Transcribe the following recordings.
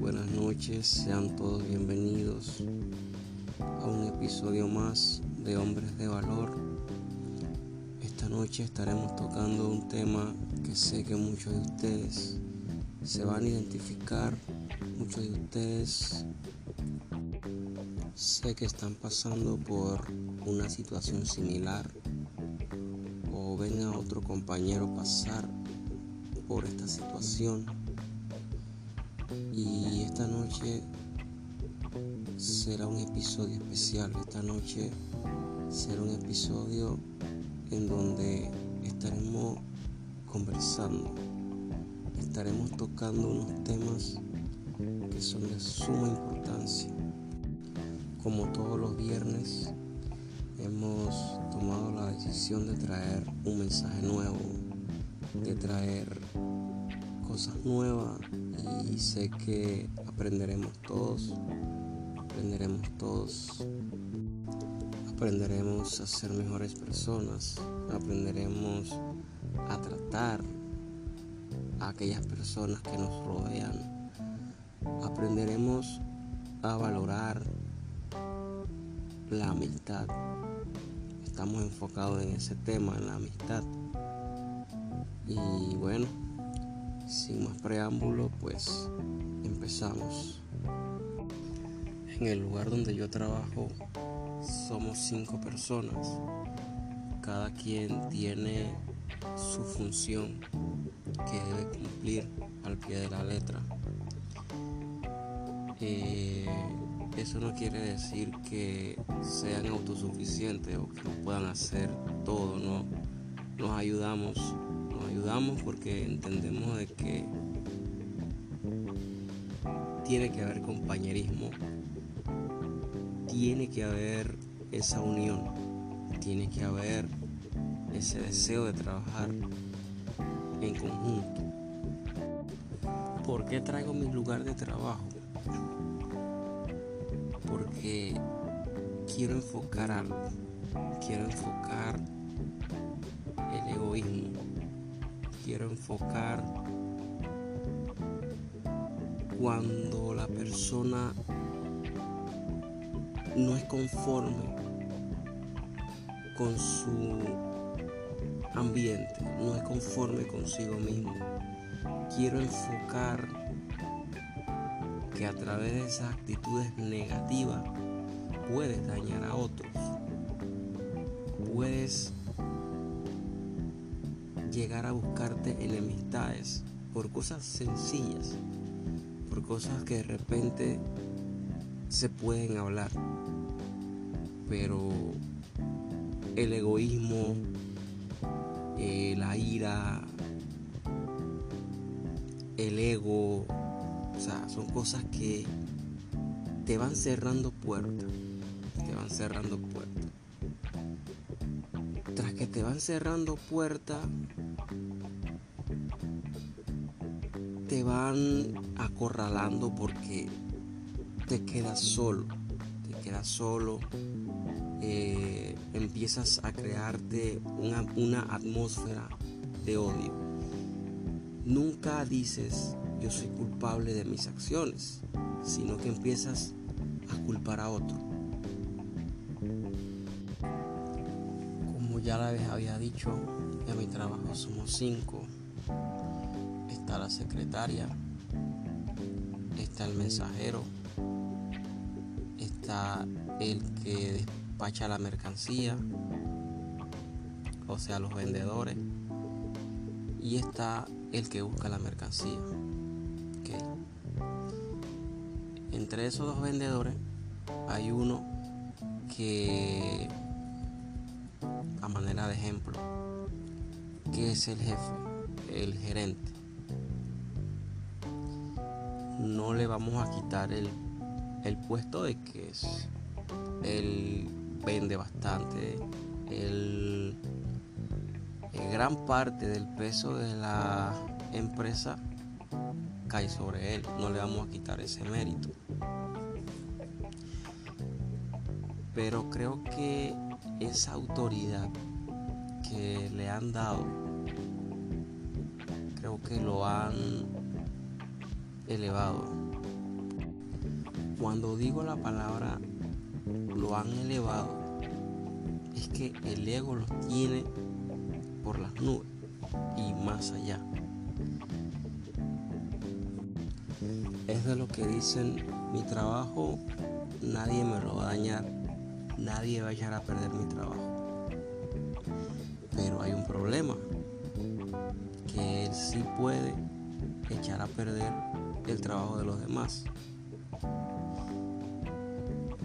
buenas, noches. Sean todos bienvenidos a un episodio más de Hombres de Valor. Esta noche estaremos tocando un tema que sé que muchos de ustedes se van a identificar. Muchos de ustedes sé que están pasando por una situación similar o ven a otro compañero pasar por esta situación y esta noche será un episodio especial. Esta noche será un episodio en donde estaremos conversando. Estaremos tocando unos temas que son de suma importancia. Como todos los viernes, hemos tomado la decisión de traer un mensaje nuevo, de traer cosas nuevas y sé que aprenderemos todos, aprenderemos todos, aprenderemos a ser mejores personas, aprenderemos a tratar a aquellas personas que nos rodean, aprenderemos a valorar la amistad. Estamos enfocados en ese tema, en la amistad. Y bueno, sin más preámbulo, pues empezamos. En el lugar donde yo trabajo somos cinco personas. Cada quien tiene su función que debe cumplir al pie de la letra. Eh, eso no quiere decir que sean autosuficientes o que no puedan hacer todo, no. Nos ayudamos ayudamos porque entendemos de que tiene que haber compañerismo, tiene que haber esa unión, tiene que haber ese deseo de trabajar en conjunto. ¿Por qué traigo mi lugar de trabajo? Porque quiero enfocar algo, quiero enfocar el egoísmo quiero enfocar cuando la persona no es conforme con su ambiente, no es conforme consigo mismo. Quiero enfocar que a través de esas actitudes negativas puedes dañar a otros. Puedes llegar a buscarte enemistades por cosas sencillas, por cosas que de repente se pueden hablar, pero el egoísmo, eh, la ira, el ego, o sea, son cosas que te van cerrando puertas, te van cerrando puertas. Tras que te van cerrando puertas, te van acorralando porque te quedas solo, te quedas solo, eh, empiezas a crearte una, una atmósfera de odio. Nunca dices yo soy culpable de mis acciones, sino que empiezas a culpar a otro. Como ya les había dicho, en mi trabajo somos cinco secretaria, está el mensajero, está el que despacha la mercancía, o sea, los vendedores, y está el que busca la mercancía. Entre esos dos vendedores hay uno que, a manera de ejemplo, que es el jefe, el gerente no le vamos a quitar el, puesto de que es, él vende bastante, el gran parte del peso de la empresa cae sobre él, no le vamos a quitar ese mérito. Pero creo que esa autoridad que le han dado, creo que lo han elevado, cuando digo la palabra lo han elevado, es que el ego los tiene por las nubes y más allá. Es de lo que dicen, mi trabajo nadie me lo va a dañar, nadie va a echar a perder mi trabajo. Pero hay un problema, que él sí puede echar a perder el trabajo de los demás.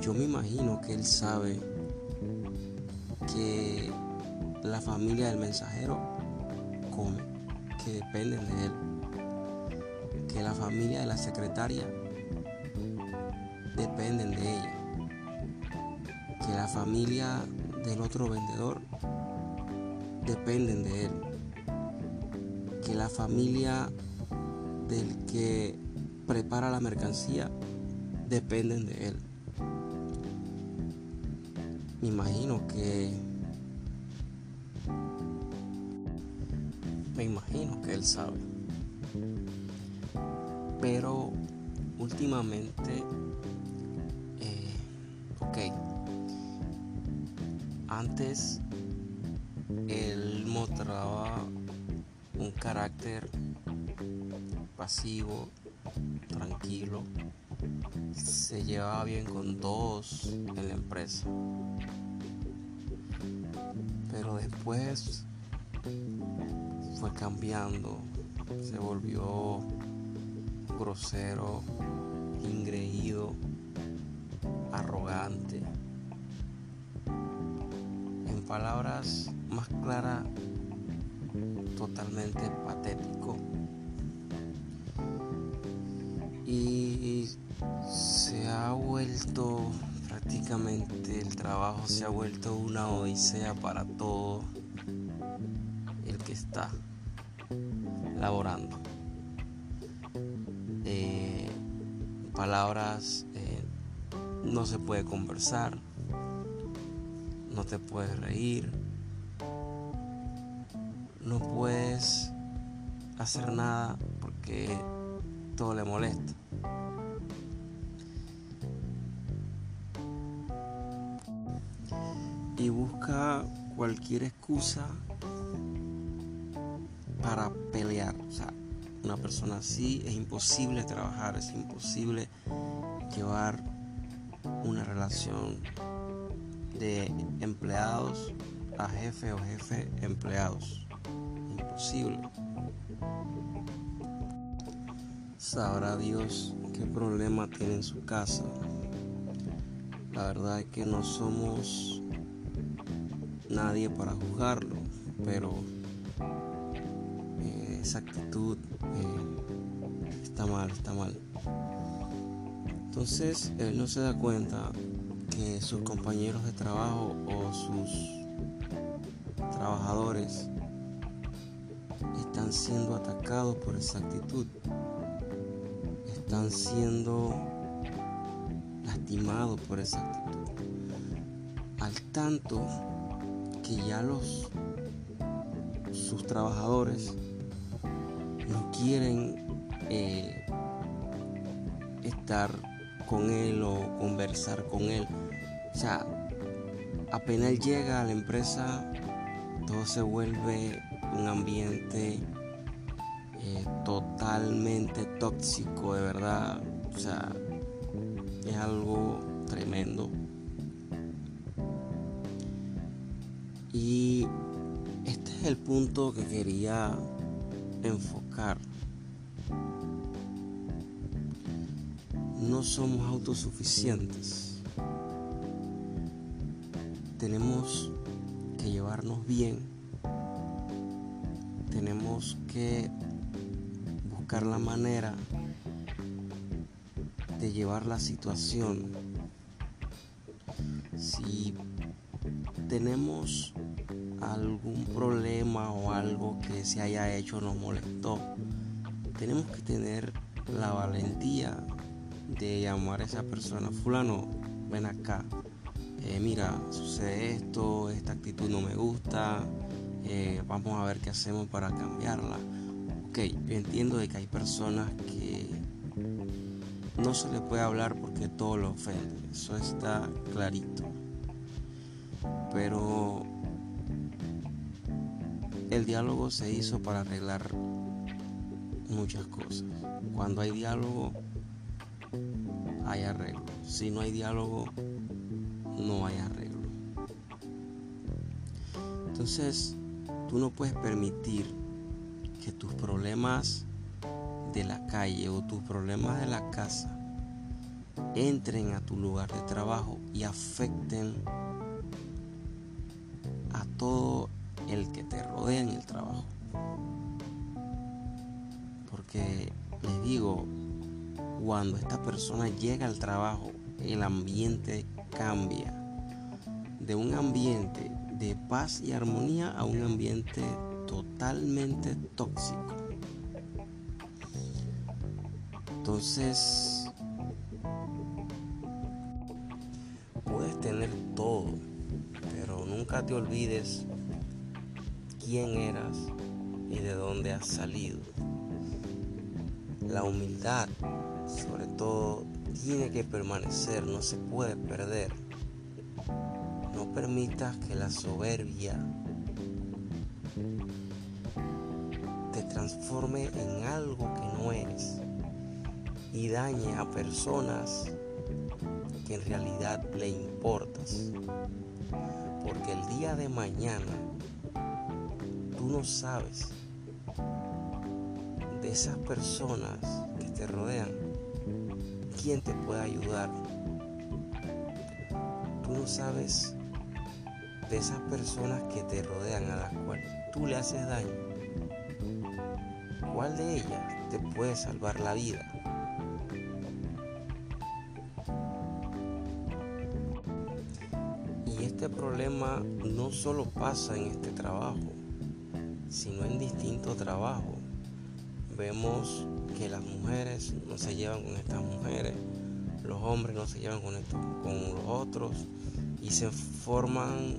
Yo me imagino que él sabe que la familia del mensajero come, que dependen de él, que la familia de la secretaria dependen de ella, que la familia del otro vendedor dependen de él, que la familia del que prepara la mercancía dependen de él. Me imagino que me imagino que él sabe. Pero últimamente, eh, ok, antes él mostraba un carácter pasivo, tranquilo, se llevaba bien con todos en la empresa. Pero después fue cambiando, se volvió grosero, ingreído, arrogante. En palabras más claras, totalmente patético. Prácticamente el trabajo se ha vuelto una odisea para todo el que está laborando. Eh, palabras eh, no se puede conversar, no te puedes reír, no puedes hacer nada porque todo le molesta. Y busca cualquier excusa para pelear. O sea, una persona así es imposible trabajar, es imposible llevar una relación de empleados a jefe o jefe empleados. Imposible. Sabrá Dios qué problema tiene en su casa. La verdad es que no somos nadie para juzgarlo, pero eh, esa actitud eh, está mal, está mal. Entonces él no se da cuenta que sus compañeros de trabajo o sus trabajadores están siendo atacados por esa actitud. Están siendo lastimados por esa actitud. Al tanto que ya los sus trabajadores no quieren eh, estar con él o conversar con él. O sea, apenas llega a la empresa, todo se vuelve un ambiente eh, totalmente tóxico, de verdad. O sea, es algo tremendo. Y este es el punto que quería enfocar. No somos autosuficientes. Tenemos que llevarnos bien. Tenemos que buscar la manera de llevar la situación. Si tenemos algún problema o algo que se haya hecho nos molestó, tenemos que tener la valentía de llamar a esa persona, fulano, ven acá, eh, mira, sucede esto, esta actitud no me gusta, eh, vamos a ver qué hacemos para cambiarla. Ok, yo entiendo de que hay personas que no se le puede hablar porque todo lo ofende, eso está clarito. Pero el diálogo se hizo para arreglar muchas cosas. Cuando hay diálogo, hay arreglo. Si no hay diálogo, no hay arreglo. Entonces, tú no puedes permitir que tus problemas de la calle o tus problemas de la casa entren a tu lugar de trabajo y afecten a todo el que te rodea en el trabajo. Porque les digo, cuando esta persona llega al trabajo, el ambiente cambia. De un ambiente de paz y armonía a un ambiente totalmente tóxico. Entonces, puedes tener todo, pero nunca te olvides quién eras y de dónde has salido. La humildad, sobre todo, tiene que permanecer, no se puede perder. No permitas que la soberbia te transforme en algo que no eres y dañe a personas que en realidad le importas. Porque el día de mañana tú no sabes de esas personas que te rodean quién te puede ayudar. Tú no sabes de esas personas que te rodean a las cuales tú le haces daño. ¿Cuál de ellas te puede salvar la vida? este problema no solo pasa en este trabajo, sino en distintos trabajos. Vemos que las mujeres no se llevan con estas mujeres, los hombres no se llevan con los otros y se forman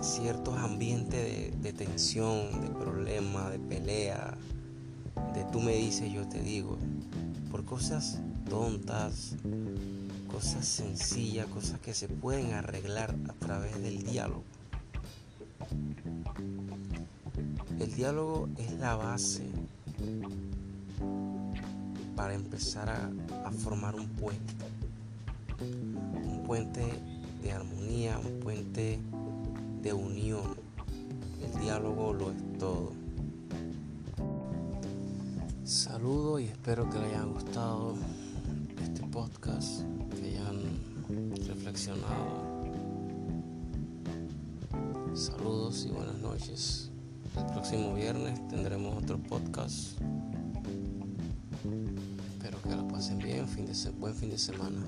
ciertos ambientes de, de tensión, de problema, de pelea, de tú me dices, yo te digo, por cosas tontas, cosas sencillas, cosas que se pueden arreglar a través del diálogo. El diálogo es la base para empezar a, formar un puente. Un puente de armonía, un puente de unión. El diálogo lo es todo. Saludo y espero que les haya gustado este podcast reflexionado. Saludos y buenas noches. El próximo viernes tendremos otro podcast. Espero que lo pasen bien. Buen fin de semana.